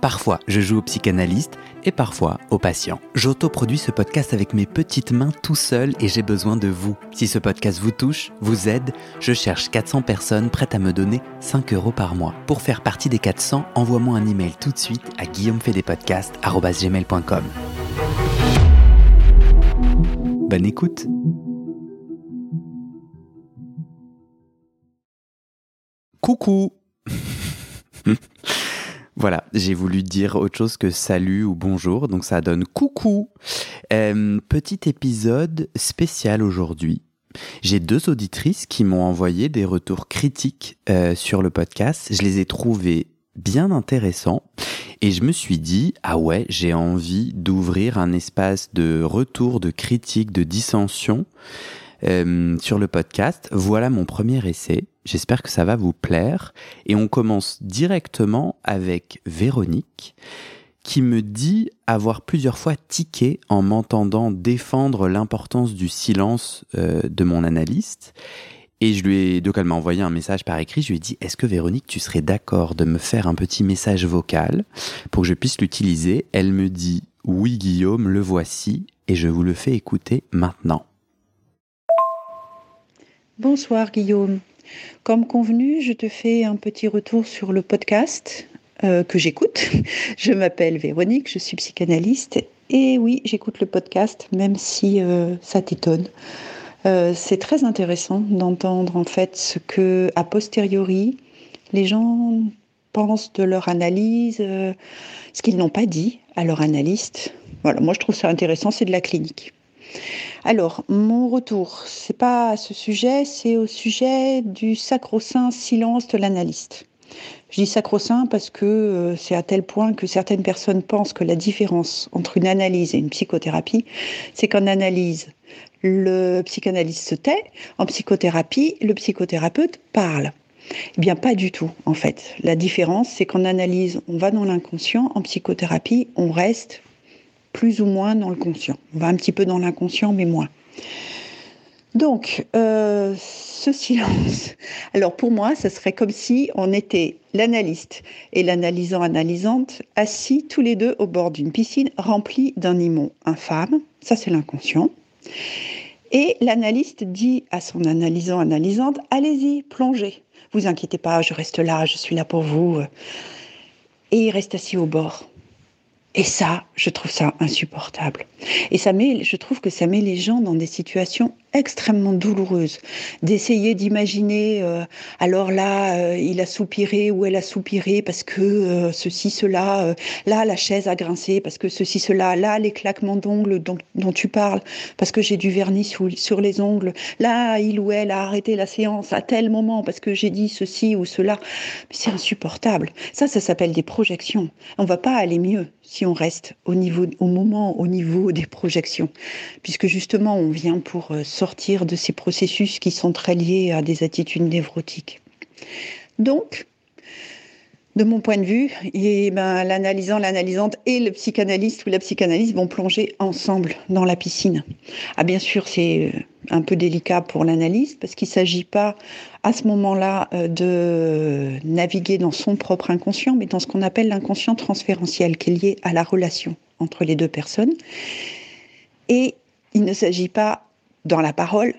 Parfois, je joue au psychanalyste et parfois au patient. J'autoproduis ce podcast avec mes petites mains tout seul et j'ai besoin de vous. Si ce podcast vous touche, vous aide, je cherche 400 personnes prêtes à me donner 5 euros par mois. Pour faire partie des 400, envoie-moi un email tout de suite à guillaumefedepodcast.com. Bonne écoute Coucou Voilà, j'ai voulu dire autre chose que salut ou bonjour, donc ça donne coucou. Euh, petit épisode spécial aujourd'hui. J'ai deux auditrices qui m'ont envoyé des retours critiques euh, sur le podcast. Je les ai trouvés bien intéressants et je me suis dit ah ouais j'ai envie d'ouvrir un espace de retour, de critique, de dissension euh, sur le podcast. Voilà mon premier essai. J'espère que ça va vous plaire. Et on commence directement avec Véronique qui me dit avoir plusieurs fois tiqué en m'entendant défendre l'importance du silence euh, de mon analyste. Et je lui ai, donc elle m'a envoyé un message par écrit, je lui ai dit, est-ce que Véronique, tu serais d'accord de me faire un petit message vocal pour que je puisse l'utiliser? Elle me dit, oui Guillaume, le voici, et je vous le fais écouter maintenant. Bonsoir Guillaume. Comme convenu, je te fais un petit retour sur le podcast euh, que j'écoute. Je m'appelle Véronique, je suis psychanalyste et oui, j'écoute le podcast même si euh, ça t'étonne. Euh, c'est très intéressant d'entendre en fait ce que, a posteriori, les gens pensent de leur analyse, ce qu'ils n'ont pas dit à leur analyste. Voilà, moi je trouve ça intéressant, c'est de la clinique. Alors, mon retour, c'est pas à ce sujet, c'est au sujet du sacro-saint silence de l'analyste. Je dis sacro-saint parce que euh, c'est à tel point que certaines personnes pensent que la différence entre une analyse et une psychothérapie, c'est qu'en analyse, le psychanalyste se tait, en psychothérapie, le psychothérapeute parle. Eh bien, pas du tout, en fait. La différence, c'est qu'en analyse, on va dans l'inconscient, en psychothérapie, on reste plus ou moins dans le conscient. On va un petit peu dans l'inconscient, mais moins. Donc, euh, ce silence. Alors pour moi, ce serait comme si on était l'analyste et l'analysant-analysante assis tous les deux au bord d'une piscine remplie d'un imon infâme. Ça, c'est l'inconscient. Et l'analyste dit à son analysant-analysante, allez-y, plongez. Vous inquiétez pas, je reste là, je suis là pour vous. Et il reste assis au bord. Et ça, je trouve ça insupportable. Et ça met, je trouve que ça met les gens dans des situations extrêmement douloureuse d'essayer d'imaginer euh, alors là euh, il a soupiré ou elle a soupiré parce que euh, ceci cela là la chaise a grincé parce que ceci cela là les claquements d'ongles dont, tu parles parce que j'ai du vernis sur les ongles là il ou elle a arrêté la séance à tel moment parce que j'ai dit ceci ou cela. C'est insupportable. Ça ça s'appelle des projections. On va pas aller mieux si on reste au niveau au moment au niveau des projections puisque justement on vient pour sortir de ces processus qui sont très liés à des attitudes névrotiques. Donc, de mon point de vue, ben, l'analysant, l'analysante et le psychanalyste ou la psychanalyste vont plonger ensemble dans la piscine. Ah, bien sûr, c'est euh, un peu délicat pour l'analyste parce qu'il ne s'agit pas à ce moment-là euh, de naviguer dans son propre inconscient, mais dans ce qu'on appelle l'inconscient transférentiel qui est lié à la relation entre les deux personnes. Et il ne s'agit pas dans la parole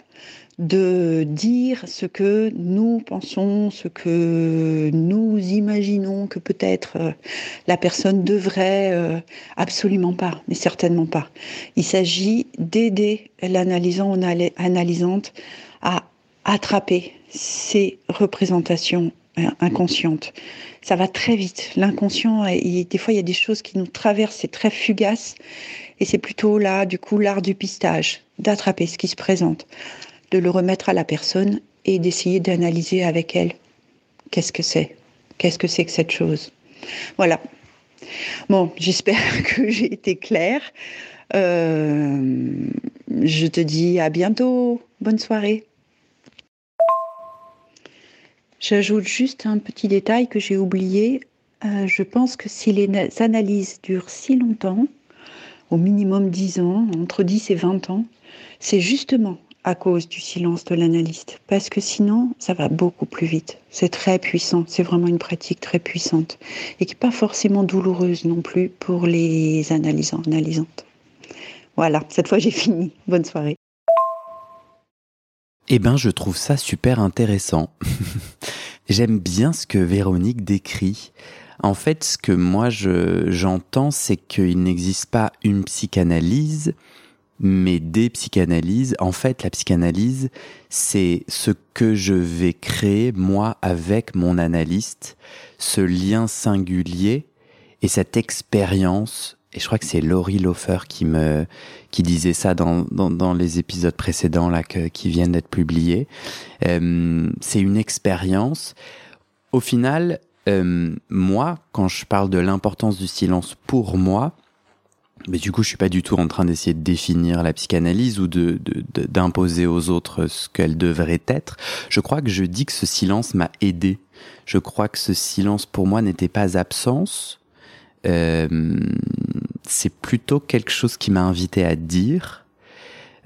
de dire ce que nous pensons, ce que nous imaginons que peut-être euh, la personne devrait, euh, absolument pas, mais certainement pas. Il s'agit d'aider l'analysant ou analysante à attraper ces représentations inconsciente. Ça va très vite. L'inconscient, des fois, il y a des choses qui nous traversent, c'est très fugace. Et c'est plutôt là, du coup, l'art du pistage, d'attraper ce qui se présente, de le remettre à la personne et d'essayer d'analyser avec elle qu'est-ce que c'est, qu'est-ce que c'est que cette chose? Voilà. Bon, j'espère que j'ai été claire. Euh, je te dis à bientôt. Bonne soirée. J'ajoute juste un petit détail que j'ai oublié. Euh, je pense que si les analyses durent si longtemps, au minimum 10 ans, entre 10 et 20 ans, c'est justement à cause du silence de l'analyste. Parce que sinon, ça va beaucoup plus vite. C'est très puissant. C'est vraiment une pratique très puissante. Et qui n'est pas forcément douloureuse non plus pour les analysants, analysantes. Voilà, cette fois j'ai fini. Bonne soirée. Eh ben, je trouve ça super intéressant. J'aime bien ce que Véronique décrit. En fait, ce que moi j'entends, c'est qu'il n'existe pas une psychanalyse, mais des psychanalyses. En fait, la psychanalyse, c'est ce que je vais créer moi avec mon analyste, ce lien singulier et cette expérience et je crois que c'est Laurie Lofer qui me qui disait ça dans, dans, dans les épisodes précédents là que, qui viennent d'être publiés. Euh, c'est une expérience. Au final, euh, moi, quand je parle de l'importance du silence pour moi, mais du coup, je suis pas du tout en train d'essayer de définir la psychanalyse ou de d'imposer aux autres ce qu'elle devrait être. Je crois que je dis que ce silence m'a aidé. Je crois que ce silence pour moi n'était pas absence, c'est plutôt quelque chose qui m'a invité à dire.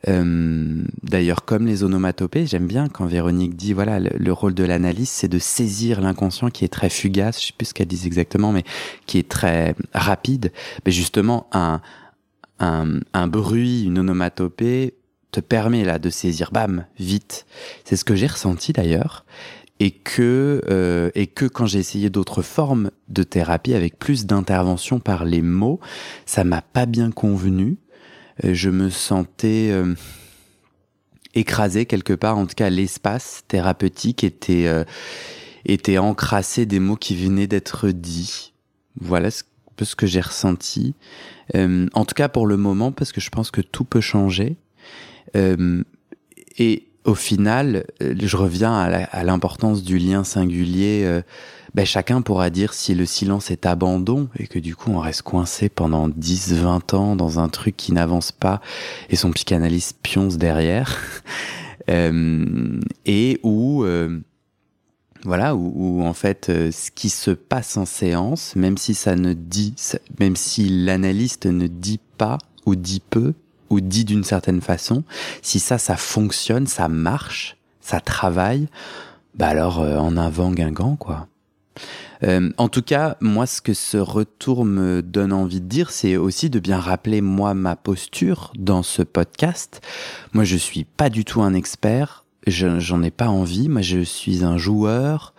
Euh, D'ailleurs, comme les onomatopées, j'aime bien quand Véronique dit voilà le, rôle de l'analyse, c'est de saisir l'inconscient qui est très fugace. Je sais plus ce qu'elle dit exactement, mais qui est très rapide. Mais justement, un, un, un bruit, une onomatopée te permet là de saisir, bam, vite. C'est ce que j'ai ressenti d'ailleurs et que euh, et que quand j'ai essayé d'autres formes de thérapie avec plus d'intervention par les mots, ça m'a pas bien convenu. Euh, je me sentais euh, écrasé quelque part. En tout cas, l'espace thérapeutique était était encrassé des mots qui venaient d'être dits. Voilà ce, ce que j'ai ressenti. en tout cas pour le moment, parce que je pense que tout peut changer. et au final, euh, je reviens à l'importance du lien singulier. Euh, ben chacun pourra dire si le silence est abandon et que du coup on reste coincé pendant 10, 20 ans dans un truc qui n'avance pas et son psychanalyste pionce derrière. euh, et où, voilà, où, en fait ce qui se passe en séance, même si ça ne dit, même si l'analyste ne dit pas ou dit peu, ou dit d'une certaine façon, si ça, ça fonctionne, ça marche, ça travaille, bah alors euh, en avant Guingamp, quoi. Euh, en tout cas, moi, ce que ce retour me donne envie de dire, c'est aussi de bien rappeler moi ma posture dans ce podcast. Moi, je suis pas du tout un expert, j'en ai pas envie. Moi, je suis un joueur.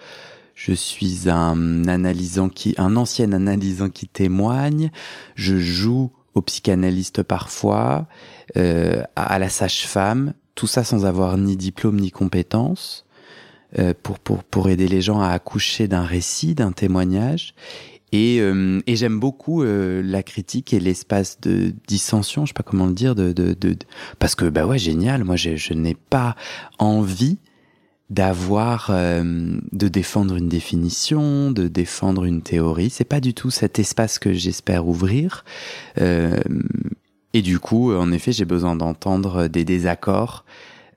Je suis un analysant qui, un ancien analysant qui témoigne. Je joue au psychanalyste parfois, euh, à la sage-femme, tout ça sans avoir ni diplôme ni compétences, euh, pour, pour, pour aider les gens à accoucher d'un récit, d'un témoignage. Et, euh, et j'aime beaucoup la critique et l'espace de dissension, je sais pas comment le dire, de, de, parce que bah ouais, génial. Moi, je, je n'ai pas envie d'avoir euh, de défendre une définition, de défendre une théorie. C'est pas du tout cet espace que j'espère ouvrir. Euh, et du coup, en effet, j'ai besoin d'entendre des désaccords.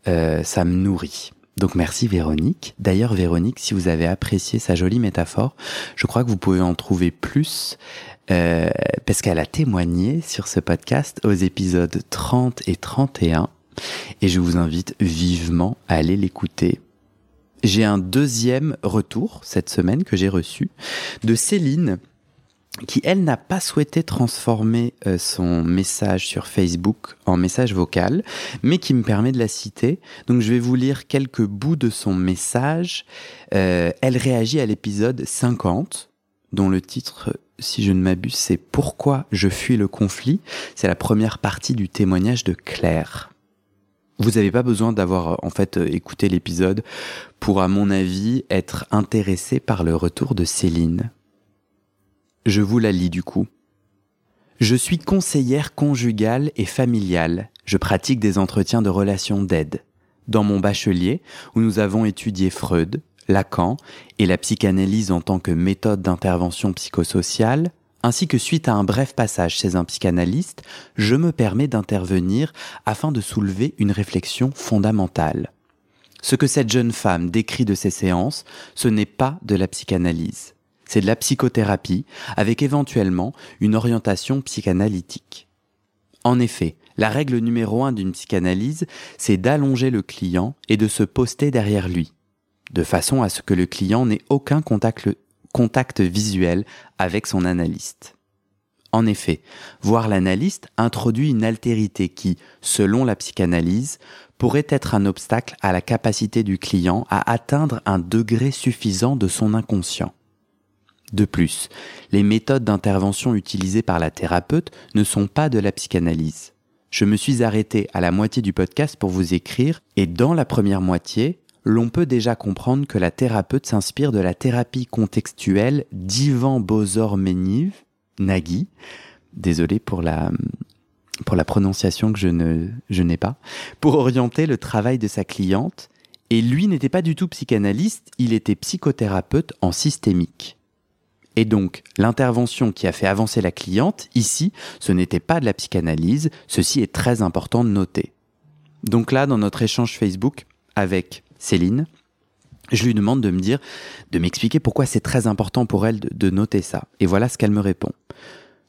Euh, ça me nourrit. Donc merci Véronique. D'ailleurs Véronique, si vous avez apprécié sa jolie métaphore, je crois que vous pouvez en trouver plus euh, parce qu'elle a témoigné sur ce podcast aux épisodes 30 et 31 et je vous invite vivement à aller l'écouter j'ai un deuxième retour cette semaine que j'ai reçu de Céline qui, elle, n'a pas souhaité transformer euh, son message sur Facebook en message vocal, mais qui me permet de la citer. Donc je vais vous lire quelques bouts de son message. Euh, elle réagit à l'épisode 50, dont le titre, si je ne m'abuse, c'est Pourquoi je fuis le conflit? C'est la première partie du témoignage de Claire. Vous n'avez pas besoin d'avoir en fait écouté l'épisode pour, à mon avis, être intéressé par le retour de Céline. Je vous la lis du coup. Je suis conseillère conjugale et familiale. Je pratique des entretiens de relations d'aide. Dans mon bachelier, où nous avons étudié Freud, Lacan et la psychanalyse en tant que méthode d'intervention psychosociale, ainsi que suite à un bref passage chez un psychanalyste, je me permets d'intervenir afin de soulever une réflexion fondamentale. Ce que cette jeune femme décrit de ces séances, ce n'est pas de la psychanalyse. C'est de la psychothérapie, avec éventuellement une orientation psychanalytique. En effet, la règle numéro un d'une psychanalyse, c'est d'allonger le client et de se poster derrière lui, de façon à ce que le client n'ait aucun contact visuel avec son analyste. En effet, voir l'analyste introduit une altérité qui, selon la psychanalyse, pourrait être un obstacle à la capacité du client à atteindre un degré suffisant de son inconscient. De plus, les méthodes d'intervention utilisées par la thérapeute ne sont pas de la psychanalyse. Je me suis arrêté à la moitié du podcast pour vous écrire, et dans la première moitié, l'on peut déjà comprendre que la thérapeute s'inspire de la thérapie contextuelle d'Ivan Bozor-Meniv, Nagui, désolé pour la, pour la prononciation que je ne, je n'ai pas, pour orienter le travail de sa cliente, et lui n'était pas du tout psychanalyste, il était psychothérapeute en systémique. Et donc, l'intervention qui a fait avancer la cliente, ici, ce n'était pas de la psychanalyse, ceci est très important de noter. Donc là, dans notre échange Facebook avec Céline, je lui demande de me dire, de m'expliquer pourquoi c'est très important pour elle de, de noter ça. Et voilà ce qu'elle me répond.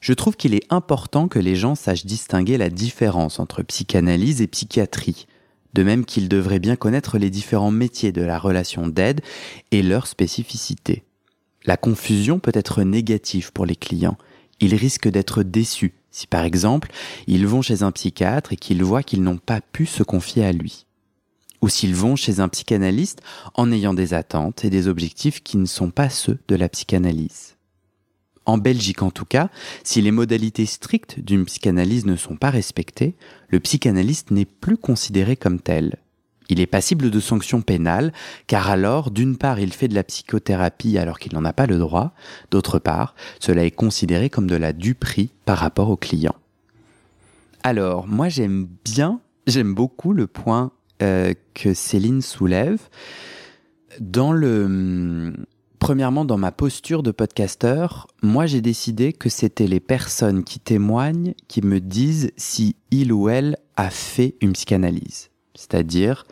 Je trouve qu'il est important que les gens sachent distinguer la différence entre psychanalyse et psychiatrie, de même qu'ils devraient bien connaître les différents métiers de la relation d'aide et leurs spécificités. La confusion peut être négative pour les clients. Ils risquent d'être déçus si par exemple ils vont chez un psychiatre et qu'ils voient qu'ils n'ont pas pu se confier à lui. Ou s'ils vont chez un psychanalyste en ayant des attentes et des objectifs qui ne sont pas ceux de la psychanalyse. En Belgique en tout cas, si les modalités strictes d'une psychanalyse ne sont pas respectées, le psychanalyste n'est plus considéré comme tel. Il est passible de sanctions pénales, car alors, d'une part, il fait de la psychothérapie alors qu'il n'en a pas le droit, d'autre part, cela est considéré comme de la duperie par rapport au client. Alors, moi j'aime bien, j'aime beaucoup le point euh, que Céline soulève. Dans le... Premièrement, dans ma posture de podcasteur, moi j'ai décidé que c'était les personnes qui témoignent qui me disent si il ou elle a fait une psychanalyse. C'est-à-dire,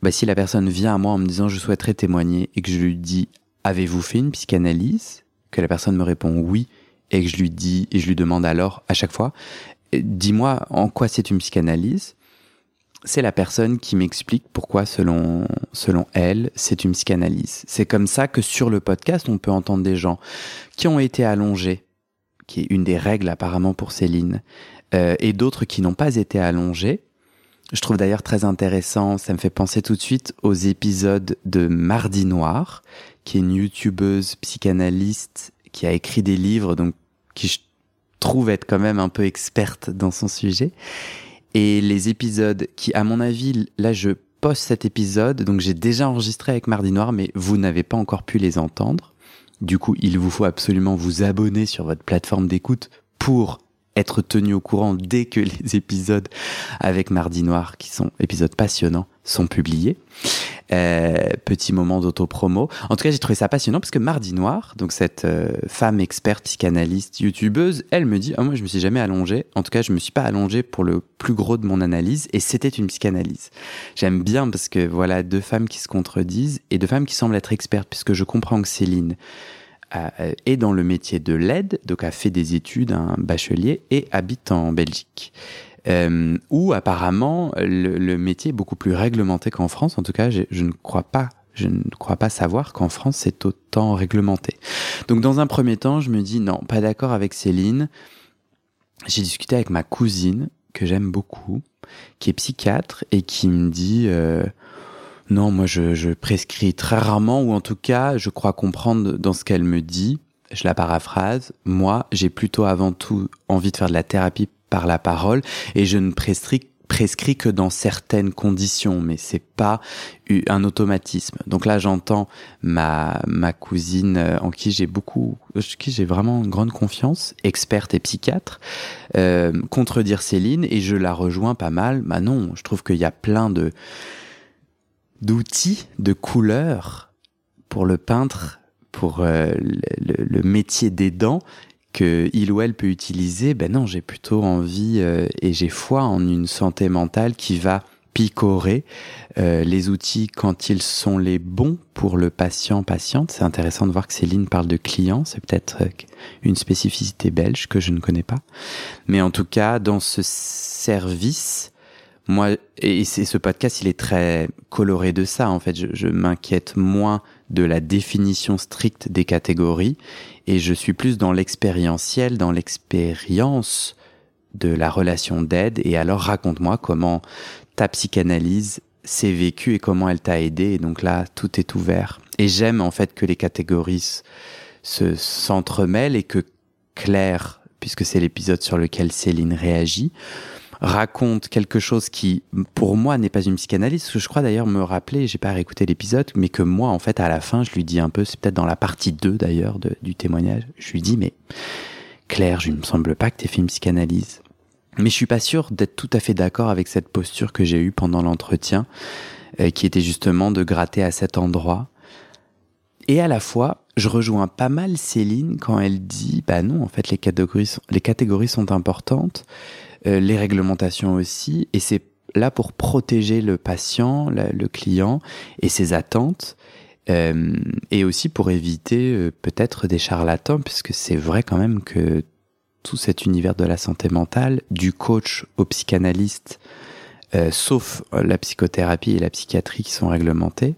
bah, si la personne vient à moi en me disant je souhaiterais témoigner et que je lui dis avez-vous fait une psychanalyse? Que la personne me répond oui et que je lui dis et je lui demande alors à chaque fois dis-moi en quoi c'est une psychanalyse c'est la personne qui m'explique pourquoi, selon, selon elle, c'est une psychanalyse. C'est comme ça que sur le podcast, on peut entendre des gens qui ont été allongés, qui est une des règles apparemment pour Céline, euh, et d'autres qui n'ont pas été allongés, je trouve d'ailleurs très intéressant, ça me fait penser tout de suite aux épisodes de Mardi Noir, qui est une youtubeuse psychanalyste qui a écrit des livres, donc qui je trouve être quand même un peu experte dans son sujet. Et les épisodes qui, à mon avis, là je poste cet épisode, donc j'ai déjà enregistré avec Mardi Noir, mais vous n'avez pas encore pu les entendre. Du coup, il vous faut absolument vous abonner sur votre plateforme d'écoute pour être tenu au courant dès que les épisodes avec Mardi Noir, qui sont épisodes passionnants, sont publiés. Euh, petit moment d'autopromo. En tout cas, j'ai trouvé ça passionnant parce que Mardi Noir, donc cette euh, femme experte, psychanalyste, youtubeuse, elle me dit, ah, moi je me suis jamais allongée. En tout cas, je me suis pas allongée pour le plus gros de mon analyse et c'était une psychanalyse. J'aime bien parce que voilà deux femmes qui se contredisent et deux femmes qui semblent être expertes puisque je comprends que Céline est dans le métier de l'aide, donc a fait des études, un bachelier, et habite en Belgique. Euh, où apparemment le, métier est beaucoup plus réglementé qu'en France. En tout cas, je, ne crois pas je ne crois pas savoir qu'en France c'est autant réglementé. Donc dans un premier temps, je me dis non, pas d'accord avec Céline. J'ai discuté avec ma cousine que j'aime beaucoup, qui est psychiatre et qui me dit euh, non, moi je, prescris très rarement, ou en tout cas, je crois comprendre dans ce qu'elle me dit. Je la paraphrase. Moi, j'ai plutôt avant tout envie de faire de la thérapie par la parole, et je ne prescris, que dans certaines conditions, mais c'est pas un automatisme. Donc là, j'entends ma ma cousine euh, en qui j'ai beaucoup, qui j'ai vraiment une grande confiance, experte et psychiatre, euh, contredire Céline et je la rejoins pas mal. Bah non, je trouve qu'il y a plein de d'outils, de couleurs pour le peintre, pour euh, le, le, métier des dents que il ou elle peut utiliser, ben non, j'ai plutôt envie euh, et j'ai foi en une santé mentale qui va picorer euh, les outils quand ils sont les bons pour le patient patiente. C'est intéressant de voir que Céline parle de client, c'est peut-être euh, une spécificité belge que je ne connais pas. Mais en tout cas, dans ce service, moi, et ce podcast, il est très coloré de ça. En fait, je, je m'inquiète moins de la définition stricte des catégories et je suis plus dans l'expérientiel, dans l'expérience de la relation d'aide. Et alors raconte-moi comment ta psychanalyse s'est vécue et comment elle t'a aidé. Et donc là, tout est ouvert. Et j'aime en fait que les catégories se s'entremêlent et que Claire, puisque c'est l'épisode sur lequel Céline réagit, raconte quelque chose qui, pour moi, n'est pas une psychanalyse. Ce que je crois d'ailleurs me rappeler, j'ai pas réécouté l'épisode, mais que moi, en fait, à la fin, je lui dis un peu, c'est peut-être dans la partie 2 d'ailleurs du témoignage, je lui dis, mais Claire, je ne me semble pas que tu aies fait une psychanalyse. Mais je suis pas sûr d'être tout à fait d'accord avec cette posture que j'ai eue pendant l'entretien, euh, qui était justement de gratter à cet endroit. Et à la fois, je rejoins pas mal Céline quand elle dit, bah non, en fait, les catégories les catégories sont importantes. Euh, les réglementations aussi, et c'est là pour protéger le patient, le client et ses attentes, euh, et aussi pour éviter euh, peut-être des charlatans, puisque c'est vrai quand même que tout cet univers de la santé mentale, du coach au psychanalyste, sauf la psychothérapie et la psychiatrie qui sont réglementées,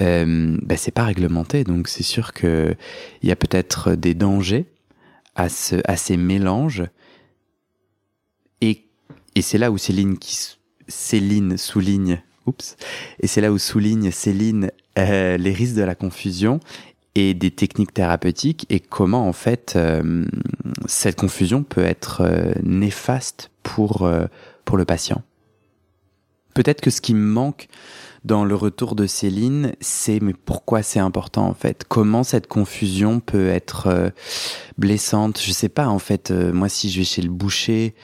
euh, bah, c'est pas réglementé. Donc c'est sûr que il y a peut-être des dangers à, ce, à ces mélanges et c'est là où Céline, qui, Céline souligne, oups, et c'est là où souligne Céline euh, les risques de la confusion et des techniques thérapeutiques et comment en fait euh, cette confusion peut être euh, néfaste pour, pour le patient. Peut-être que ce qui me manque dans le retour de Céline, c'est mais pourquoi c'est important en fait? Comment cette confusion peut être blessante? Je sais pas en fait. Moi, si je vais chez le boucher,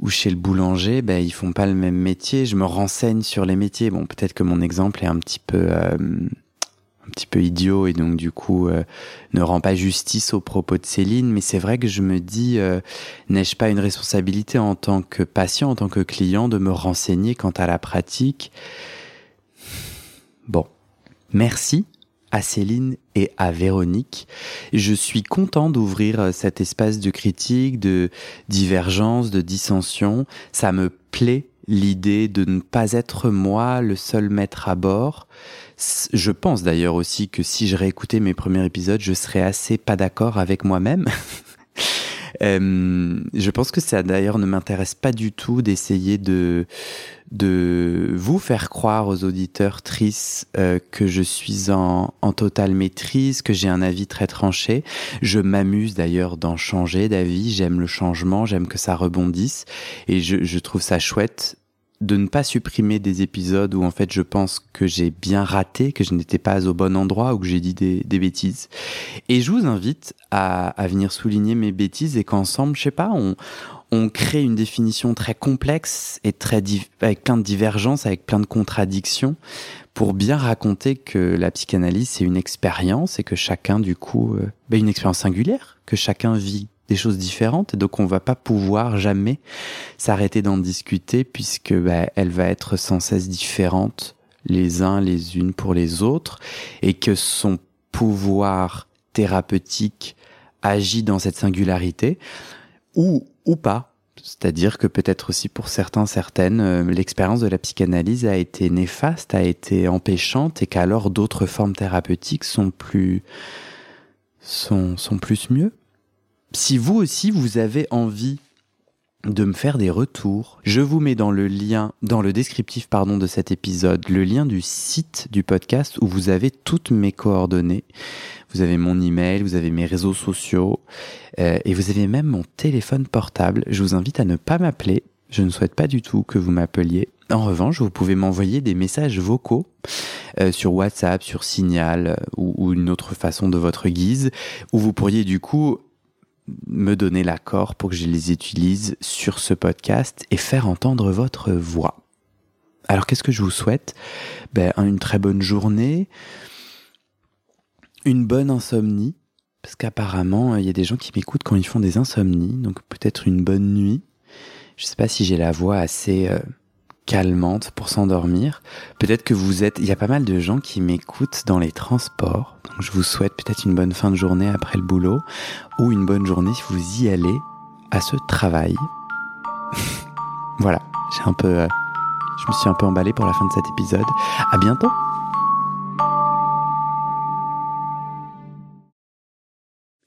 ou chez le boulanger, ben, ils font pas le même métier. Je me renseigne sur les métiers. Bon, peut-être que mon exemple est un petit peu, euh, un petit peu idiot et donc du coup euh, ne rend pas justice aux propos de Céline. Mais c'est vrai que je me dis, euh, n'ai-je pas une responsabilité en tant que patient, en tant que client, de me renseigner quant à la pratique? Bon, merci à Céline et à Véronique. Je suis content d'ouvrir euh, cet espace de critique, de divergence, de dissension. Ça me plaît l'idée de ne pas être moi le seul maître à bord. Je pense d'ailleurs aussi que si je réécoutais mes premiers épisodes, je serais assez pas d'accord avec moi-même. Euh, je pense que ça d'ailleurs ne m'intéresse pas du tout d'essayer de de vous faire croire aux auditeurs tristes euh, que je suis en, totale maîtrise, que j'ai un avis très tranché. Je m'amuse d'ailleurs d'en changer d'avis. J'aime le changement, j'aime que ça rebondisse et je, trouve ça chouette de ne pas supprimer des épisodes où en fait je pense que j'ai bien raté, que je n'étais pas au bon endroit ou que j'ai dit des, bêtises. Et je vous invite à, à venir souligner mes bêtises et qu'ensemble, je sais pas, on, on crée une définition très complexe et très avec plein de divergences, avec plein de contradictions, pour bien raconter que la psychanalyse c'est une expérience et que chacun du coup, euh, ben une expérience singulière, que chacun vit des choses différentes et donc on va pas pouvoir jamais s'arrêter d'en discuter puisque bah, elle va être sans cesse différente les uns les unes pour les autres et que son pouvoir thérapeutique agit dans cette singularité ou ou pas c'est-à-dire que peut-être aussi pour certains, certaines, euh, l'expérience de la psychanalyse a été néfaste, a été empêchante, et qu'alors d'autres formes thérapeutiques sont plus, sont, sont plus mieux. Si vous aussi vous avez envie de me faire des retours, je vous mets dans le lien, dans le descriptif pardon de cet épisode, le lien du site du podcast où vous avez toutes mes coordonnées. Vous avez mon email, vous avez mes réseaux sociaux euh, et vous avez même mon téléphone portable. Je vous invite à ne pas m'appeler Je ne souhaite pas du tout que vous m'appeliez. En revanche, vous pouvez m'envoyer des messages vocaux euh, sur WhatsApp, sur Signal euh, ou, ou, une autre façon de votre guise, où vous pourriez du coup me donner l'accord pour que je les utilise sur ce podcast et faire entendre votre voix. Alors qu'est-ce que je vous souhaite? Ben, Une très bonne journée, une bonne insomnie, parce qu'apparemment il y a des gens qui m'écoutent quand ils font des insomnies, donc peut-être une bonne nuit. Je ne sais pas si j'ai la voix assez euh, calmante pour s'endormir. Peut-être que vous êtes... Il y a pas mal de gens qui m'écoutent dans les transports. Je vous souhaite peut-être une bonne fin de journée après le boulot ou une bonne journée si vous y allez à ce travail. voilà, j'ai un peu... Euh, je me suis un peu emballé pour la fin de cet épisode. À bientôt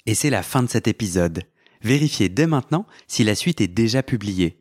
Et c'est la fin de cet épisode. Vérifiez dès maintenant si la suite est déjà publiée.